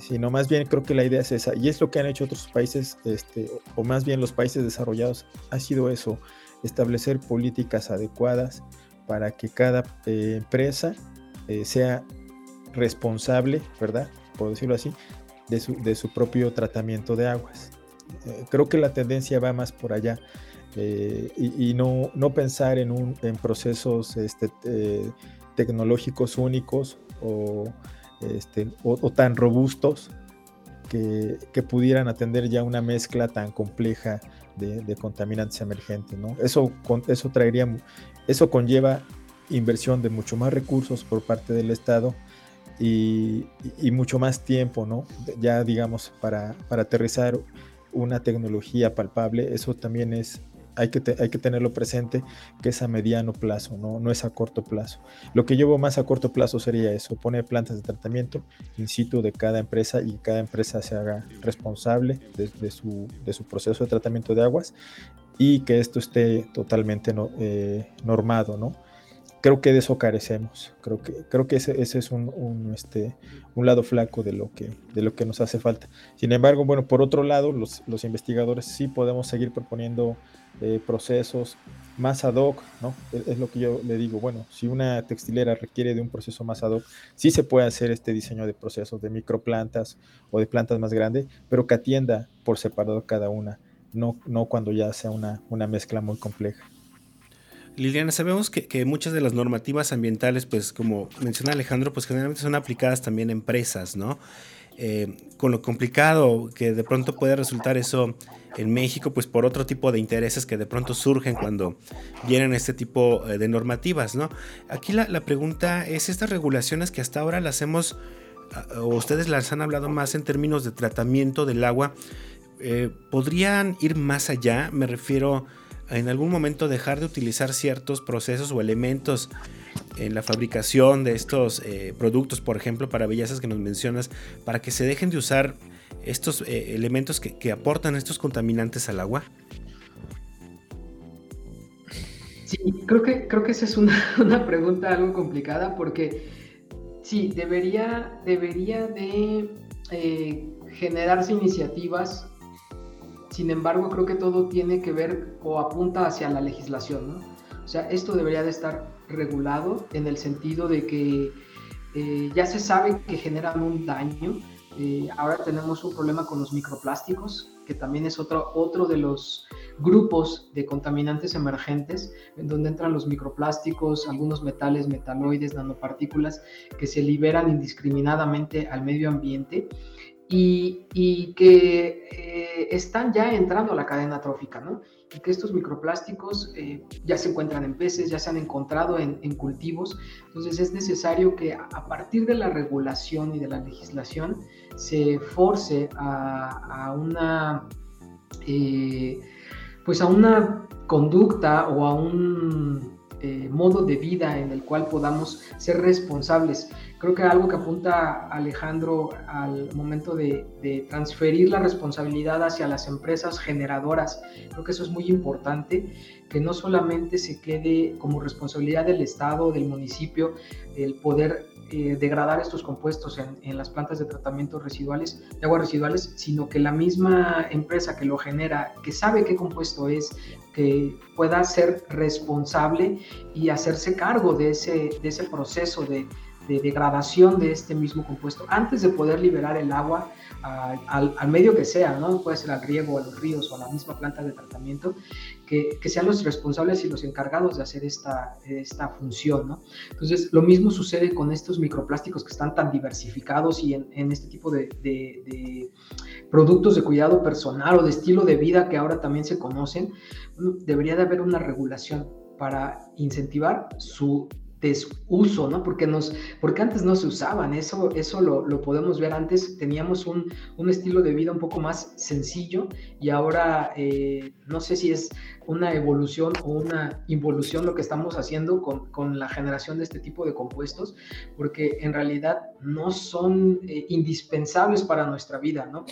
sino más bien creo que la idea es esa, y es lo que han hecho otros países, este, o más bien los países desarrollados, ha sido eso, establecer políticas adecuadas para que cada eh, empresa eh, sea responsable, ¿verdad? Por decirlo así, de su, propio tratamiento de aguas. Eh, creo que la tendencia va más por allá eh, y, no, no, pensar en, un, en procesos este, eh, tecnológicos únicos o, este, o, tan robustos que, que, pudieran atender ya una mezcla tan compleja de, contaminantes emergentes. ¿no? Eso, eso, traería, eso conlleva inversión de mucho más recursos por parte del Estado y, mucho más tiempo, ¿no? Ya digamos, para, para, aterrizar una tecnología palpable, eso también es, hay que, hay que tenerlo presente, que es a mediano plazo, ¿no? no es a corto plazo. Lo que llevo más a corto plazo sería eso, poner plantas de tratamiento in situ de cada empresa y cada empresa se haga responsable de, su, de su, proceso de tratamiento de aguas y que esto esté totalmente no, eh, normado, ¿no? creo que de eso carecemos. Creo que, creo que ese, ese es un, un, este, un lado flaco de lo, que, de lo que nos hace falta. Sin embargo, bueno, por otro lado, los, los investigadores sí podemos seguir proponiendo eh, procesos más ad hoc, ¿no? Es, lo que yo le digo, bueno, si una textilera requiere de un proceso más ad hoc, sí se puede hacer este diseño de procesos de microplantas o de plantas más grandes, pero que atienda por separado cada una, no, no cuando ya sea una, una mezcla muy compleja. Liliana, sabemos que, muchas de las normativas ambientales, pues como menciona Alejandro, pues generalmente son aplicadas también a empresas, ¿no? Eh, con lo complicado que de pronto puede resultar eso en México, pues por otro tipo de intereses que de pronto surgen cuando vienen este tipo eh, de normativas, ¿no? Aquí la, pregunta es, estas regulaciones que hasta ahora las hemos, o ustedes las han hablado más en términos de tratamiento del agua, eh, ¿podrían ir más allá? Me refiero en algún momento dejar de utilizar ciertos procesos o elementos en la fabricación de estos eh, productos, por ejemplo, para bellezas que nos mencionas, para que se dejen de usar estos eh, elementos que, aportan estos contaminantes al agua? Sí, creo que, creo que esa es una, pregunta algo complicada porque sí, debería, debería de eh, generarse iniciativas sin embargo, creo que todo tiene que ver o apunta hacia la legislación, ¿no? O sea, esto debería de estar regulado en el sentido de que eh, ya se sabe que generan un daño. Eh, ahora tenemos un problema con los microplásticos, que también es otro, otro de los grupos de contaminantes emergentes, en donde entran los microplásticos, algunos metales, metaloides, nanopartículas, que se liberan indiscriminadamente al medio ambiente y, que eh, están ya entrando a la cadena trófica, ¿no? Que estos microplásticos eh, ya se encuentran en peces, ya se han encontrado en, cultivos. Entonces es necesario que a partir de la regulación y de la legislación se force a, una, eh, pues a una conducta o a un modo de vida en el cual podamos ser responsables. Creo que algo que apunta Alejandro al momento de, transferir la responsabilidad hacia las empresas generadoras, creo que eso es muy importante, que no solamente se quede como responsabilidad del Estado, del municipio, el poder eh, degradar estos compuestos en, en, las plantas de tratamiento residuales, de aguas residuales, sino que la misma empresa que lo genera, que sabe qué compuesto es, que pueda ser responsable y hacerse cargo de ese, de ese proceso de, degradación de este mismo compuesto antes de poder liberar el agua al, medio que sea, ¿no? Puede ser al riego, a los ríos o a la misma planta de tratamiento, que, sean los responsables y los encargados de hacer esta, esta función, ¿no? Entonces, lo mismo sucede con estos microplásticos que están tan diversificados y en, este tipo de, de, productos de cuidado personal o de estilo de vida que ahora también se conocen, debería de haber una regulación para incentivar su desuso, ¿no? Porque, nos, porque antes no se usaban, eso, eso lo, lo podemos ver antes, teníamos un, un, estilo de vida un poco más sencillo y ahora eh, no sé si es una evolución o una involución lo que estamos haciendo con, con la generación de este tipo de compuestos, porque en realidad no son eh, indispensables para nuestra vida, ¿no?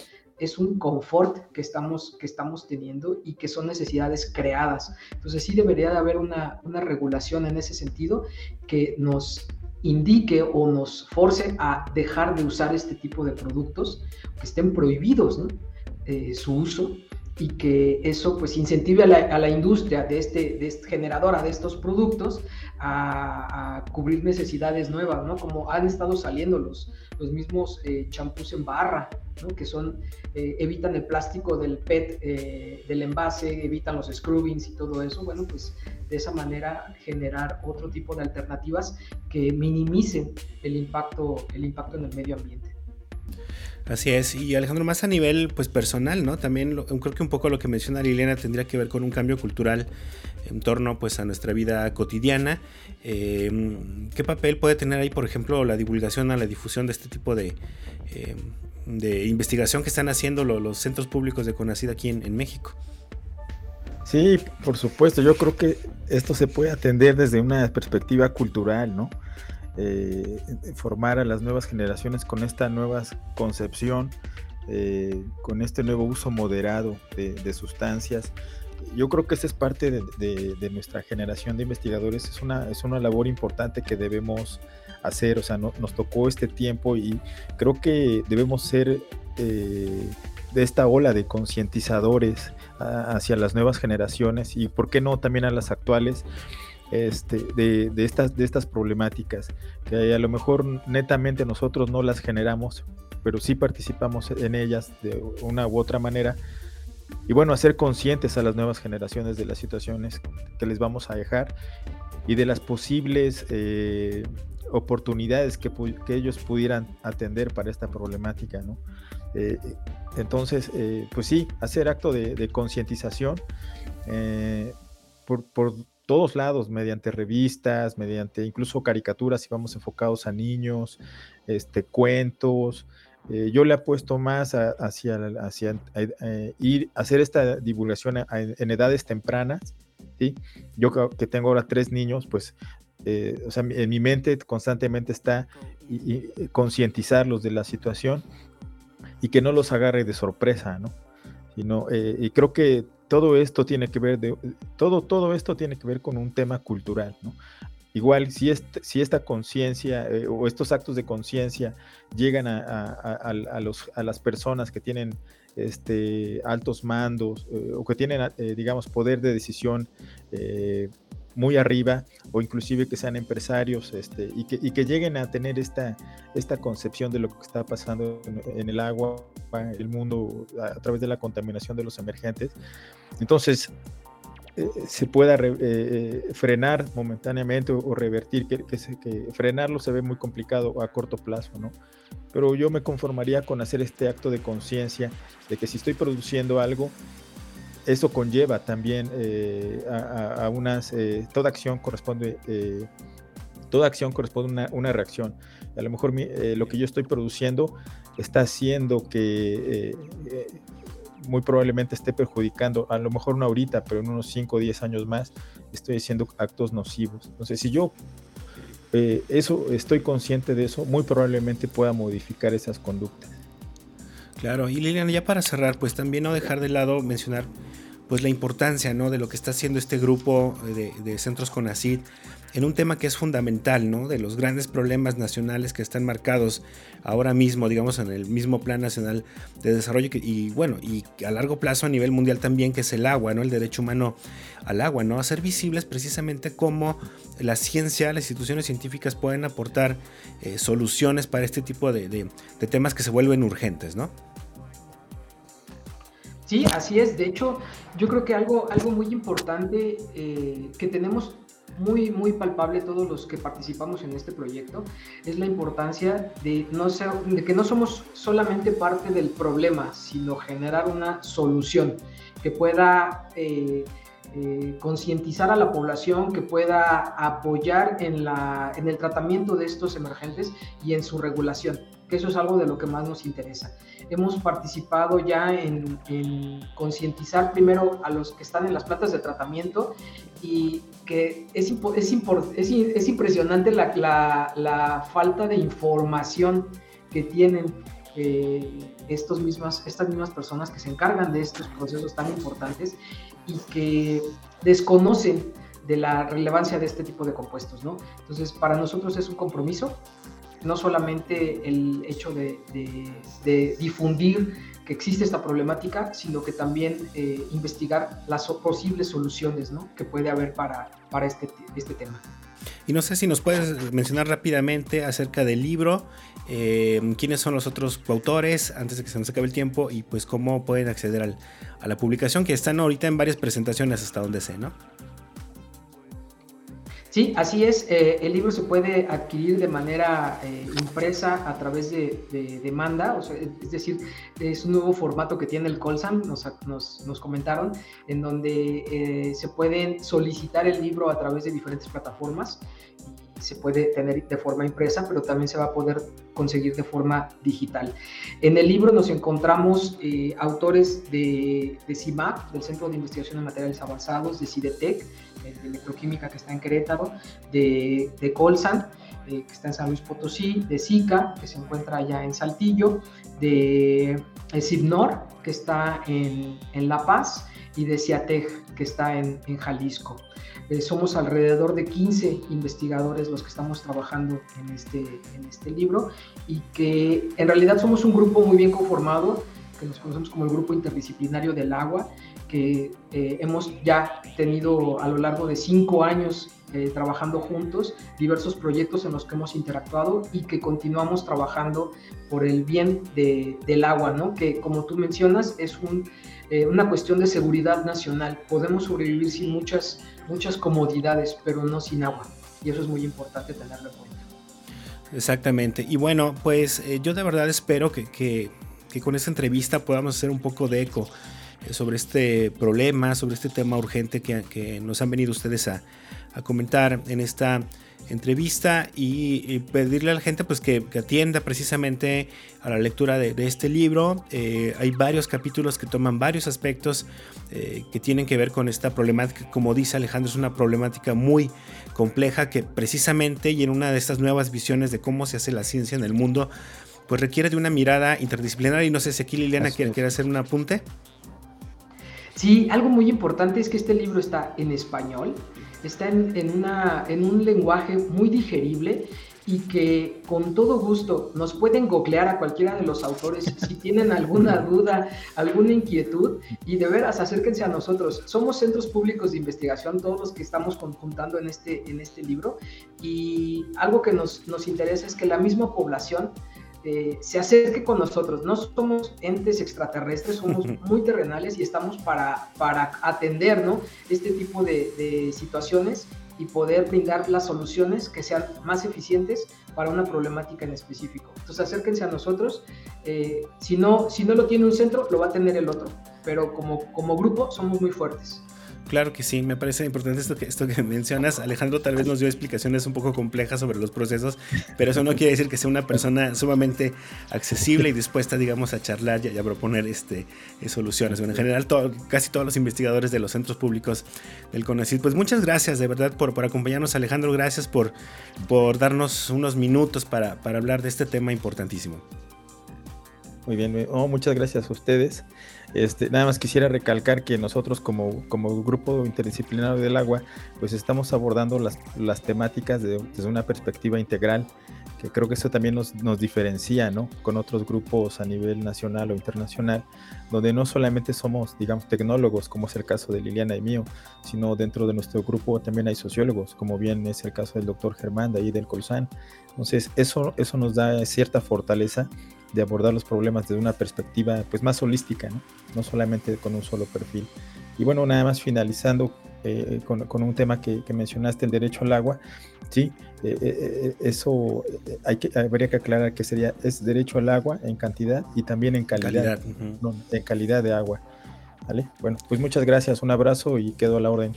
Es un confort que estamos, que estamos teniendo y que son necesidades creadas. Entonces sí debería de haber una, una regulación en ese sentido que nos indique o nos force a dejar de usar este tipo de productos, que estén prohibidos eh, su uso y que eso pues incentive a la, industria de este, de este, generadora de estos productos a, cubrir necesidades nuevas, ¿no? Como han estado saliendo los, los mismos eh, champús en barra, ¿no? Que son, eh, evitan el plástico del PET, eh, del envase, evitan los scrubbings y todo eso. Bueno, pues de esa manera generar otro tipo de alternativas que minimicen el impacto, el impacto en el medio ambiente. Así es, y Alejandro, más a nivel pues personal, ¿no? También creo que un poco lo que menciona Liliana tendría que ver con un cambio cultural en torno pues a nuestra vida cotidiana. Em, ¿Qué papel puede tener ahí, por ejemplo, la divulgación a la difusión de este tipo de, em, de investigación que están haciendo los, centros públicos de CONACID aquí en, México? Sí, por supuesto, yo creo que esto se puede atender desde una perspectiva cultural, ¿no? Eh, formar a las nuevas generaciones con esta nueva concepción, eh, con este nuevo uso moderado de, sustancias. Yo creo que esa es parte de, nuestra generación de investigadores, es una, es una labor importante que debemos hacer, o sea, nos tocó este tiempo y creo que debemos ser eh, de esta ola de concientizadores hacia las nuevas generaciones y, ¿por qué no, también a las actuales? Este, de, de, estas, de estas problemáticas, que a lo mejor netamente nosotros no las generamos, pero sí participamos en ellas de una u otra manera. Y bueno, hacer conscientes a las nuevas generaciones de las situaciones que les vamos a dejar y de las posibles eh, oportunidades que, que, ellos pudieran atender para esta problemática, ¿no? Eh, entonces, eh, pues sí, hacer acto de, de concientización por, por, todos lados, mediante revistas, mediante incluso caricaturas, si vamos enfocados a niños, este, cuentos. Eh, yo le apuesto más hacia, hacia eh, ir hacer esta divulgación en edades tempranas. ¿sí? Yo que tengo ahora tres niños, pues eh, o sea, en mi mente constantemente está y, concientizarlos de la situación y que no los agarre de sorpresa, ¿no? Sino, y creo que todo esto tiene que ver de todo todo esto tiene que ver con un tema cultural ¿no? igual si este, si esta conciencia eh, o estos actos de conciencia llegan a, los, a las personas que tienen este altos mandos eh, o que tienen eh, digamos poder de decisión muy arriba o inclusive que sean empresarios este, y, que, lleguen a tener esta, esta concepción de lo que está pasando en, el agua, el mundo a, través de la contaminación de los emergentes. Entonces, eh, se pueda eh, eh, frenar momentáneamente o, revertir, que, que, frenarlo se ve muy complicado a corto plazo, ¿no? Pero yo me conformaría con hacer este acto de conciencia de que si estoy produciendo algo, eso conlleva también eh, a, unas, eh, toda acción corresponde, eh, toda acción corresponde a una, reacción. A lo mejor lo que yo estoy produciendo está haciendo que muy probablemente esté perjudicando, a lo mejor no ahorita, pero en unos 5 o 10 años más, estoy haciendo actos nocivos. Entonces, si yo eso estoy consciente de eso, muy probablemente pueda modificar esas conductas. Claro, y Liliana, ya para cerrar, pues también no dejar de lado mencionar pues la importancia ¿no? de lo que está haciendo este grupo de, de centros CONACID en un tema que es fundamental, ¿no? De los grandes problemas nacionales que están marcados ahora mismo, digamos, en el mismo Plan Nacional de Desarrollo y, bueno, y a largo plazo a nivel mundial también, que es el agua, ¿no? El derecho humano al agua, ¿no? Hacer visibles precisamente cómo la ciencia, las instituciones científicas pueden aportar eh, soluciones para este tipo de, temas que se vuelven urgentes, ¿no? Sí, así es. De hecho, yo creo que algo, algo muy importante eh, que tenemos muy, muy palpable todos los que participamos en este proyecto es la importancia de, que no somos solamente parte del problema, sino generar una solución que pueda eh, eh, concientizar a la población, que pueda apoyar en, la, en el tratamiento de estos emergentes y en su regulación eso es algo de lo que más nos interesa. Hemos participado ya en, concientizar primero a los que están en las plantas de tratamiento y que es, es, es, impresionante la, la, falta de información que tienen eh, estos mismas, estas mismas personas que se encargan de estos procesos tan importantes y que desconocen de la relevancia de este tipo de compuestos, ¿no? Entonces, para nosotros es un compromiso no solamente el hecho de, difundir que existe esta problemática, sino que también eh, investigar las posibles soluciones que puede haber para, para este, este tema. Y no sé si nos puedes mencionar rápidamente acerca del libro, eh, quiénes son los otros autores antes de que se nos acabe el tiempo y pues cómo pueden acceder a la publicación, que están ahorita en varias presentaciones hasta donde sé, ¿no? Sí, así es. Eh, el libro se puede adquirir de manera eh, impresa a través de, demanda, o sea, es decir, es un nuevo formato que tiene el Colsam, nos, nos, comentaron, en donde eh, se pueden solicitar el libro a través de diferentes plataformas se puede tener de forma impresa, pero también se va a poder conseguir de forma digital. En el libro nos encontramos eh, autores de, de del Centro de Investigación en Materiales Avanzados, de CIDETEC, de Electroquímica que está en Querétaro, de, de Colsan, eh, que está en San Luis Potosí, de SICA, que se encuentra allá en Saltillo, de CIBNOR, que está en, en La Paz, y de CIATEG, que está en, en Jalisco. Eh, somos alrededor de 15 investigadores los que estamos trabajando en este, en este libro y que en realidad somos un grupo muy bien conformado, que nos conocemos como el Grupo Interdisciplinario del Agua, que eh, hemos ya tenido a lo largo de cinco años eh, trabajando juntos, diversos proyectos en los que hemos interactuado y que continuamos trabajando por el bien de, del agua, ¿no? que como tú mencionas es un, una cuestión de seguridad nacional. Podemos sobrevivir sin muchas muchas comodidades, pero no sin agua. Y eso es muy importante tenerlo en cuenta. Exactamente. Y bueno, pues eh, yo de verdad espero que, que, con esta entrevista podamos hacer un poco de eco eh, sobre este problema, sobre este tema urgente que, que nos han venido ustedes a, a comentar en esta entrevista y, pedirle a la gente pues que, atienda precisamente a la lectura de, este libro. Eh, hay varios capítulos que toman varios aspectos eh, que tienen que ver con esta problemática. Como dice Alejandro, es una problemática muy compleja que precisamente y en una de estas nuevas visiones de cómo se hace la ciencia en el mundo, pues requiere de una mirada interdisciplinaria y no sé si aquí Liliana quiere, quiere hacer un apunte. Sí, algo muy importante es que este libro está en español está en, una, en un lenguaje muy digerible y que con todo gusto nos pueden googlear a cualquiera de los autores si tienen alguna duda, alguna inquietud y de veras acérquense a nosotros. Somos centros públicos de investigación, todos los que estamos conjuntando en este, en este libro y algo que nos, nos interesa es que la misma población eh, se acerque con nosotros. No somos entes extraterrestres, somos muy terrenales y estamos para, para atender ¿no? este tipo de, situaciones y poder brindar las soluciones que sean más eficientes para una problemática en específico. Entonces acérquense a nosotros. Eh, si, no, si no lo tiene un centro, lo va a tener el otro. Pero como, como grupo somos muy fuertes. Claro que sí, me parece importante esto que, mencionas. Alejandro tal vez nos dio explicaciones un poco complejas sobre los procesos, pero eso no quiere decir que sea una persona sumamente accesible y dispuesta, digamos, a charlar y a, proponer este, eh, soluciones. Bueno, en general, casi todos los investigadores de los centros públicos del CONACYT, pues muchas gracias de verdad por, acompañarnos, Alejandro. Gracias por, darnos unos minutos para, para hablar de este tema importantísimo. Muy bien, oh, muchas gracias a ustedes. Este, nada más quisiera recalcar que nosotros como, como grupo interdisciplinario del agua, pues estamos abordando las, las temáticas desde una perspectiva integral, que creo que eso también nos, nos diferencia ¿no? con otros grupos a nivel nacional o internacional, donde no solamente somos, digamos, tecnólogos, como es el caso de Liliana y mío, sino dentro de nuestro grupo también hay sociólogos, como bien es el caso del doctor Germán de ahí del Colsan. Entonces, eso, eso nos da cierta fortaleza de abordar los problemas desde una perspectiva pues más holística, ¿no? no solamente con un solo perfil. Y bueno, nada más finalizando eh, con, con, un tema que, que, mencionaste, el derecho al agua, sí, eh, eh, eso hay que, habría que aclarar que sería, es derecho al agua en cantidad y también en calidad, en calidad de agua. ¿Vale? Bueno, pues muchas gracias, un abrazo y quedo a la orden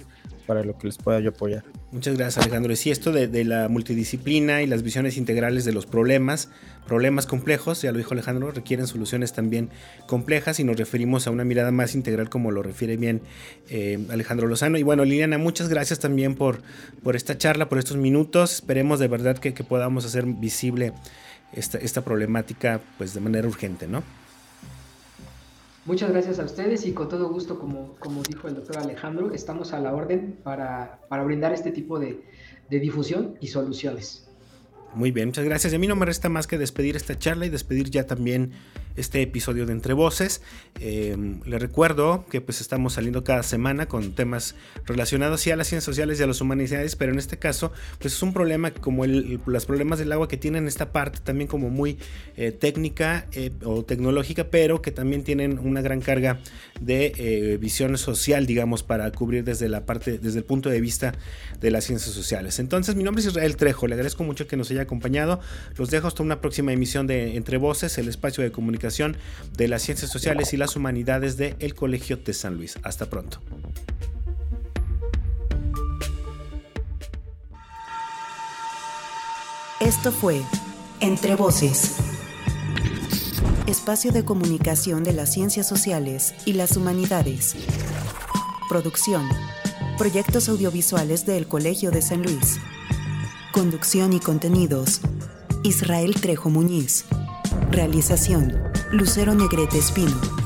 para lo que les pueda yo apoyar. Muchas gracias Alejandro. Sí, esto de, la multidisciplina y las visiones integrales de los problemas, problemas complejos, ya lo dijo Alejandro, requieren soluciones también complejas y nos referimos a una mirada más integral como lo refiere bien eh, Alejandro Lozano. Y bueno, Liliana, muchas gracias también por, por esta charla, por estos minutos. Esperemos de verdad que, que podamos hacer visible esta, esta problemática pues de manera urgente, ¿no? Muchas gracias a ustedes y con todo gusto, como, como dijo el doctor Alejandro, estamos a la orden para, para brindar este tipo de, de difusión y soluciones. Muy bien, muchas gracias. Y a mí no me resta más que despedir esta charla y despedir ya también este episodio de Entre Voces. Eh, le recuerdo que pues estamos saliendo cada semana con temas relacionados sí a las ciencias sociales y a las humanidades, pero en este caso pues es un problema como el, los problemas del agua que tienen esta parte también como muy eh, técnica eh, o tecnológica, pero que también tienen una gran carga de visión social, digamos, para cubrir desde la parte, desde el punto de vista de las ciencias sociales. Entonces, mi nombre es Israel Trejo, le agradezco mucho que nos haya acompañado. Los dejo hasta una próxima emisión de Entre Voces, el espacio de comunicación de las Ciencias Sociales y las Humanidades de el Colegio de San Luis. Hasta pronto. Esto fue Entre Voces, espacio de comunicación de las ciencias sociales y las humanidades. Producción, proyectos audiovisuales del Colegio de San Luis. Conducción y contenidos, Israel Trejo Muñiz. Realización, Lucero Negrete Espino.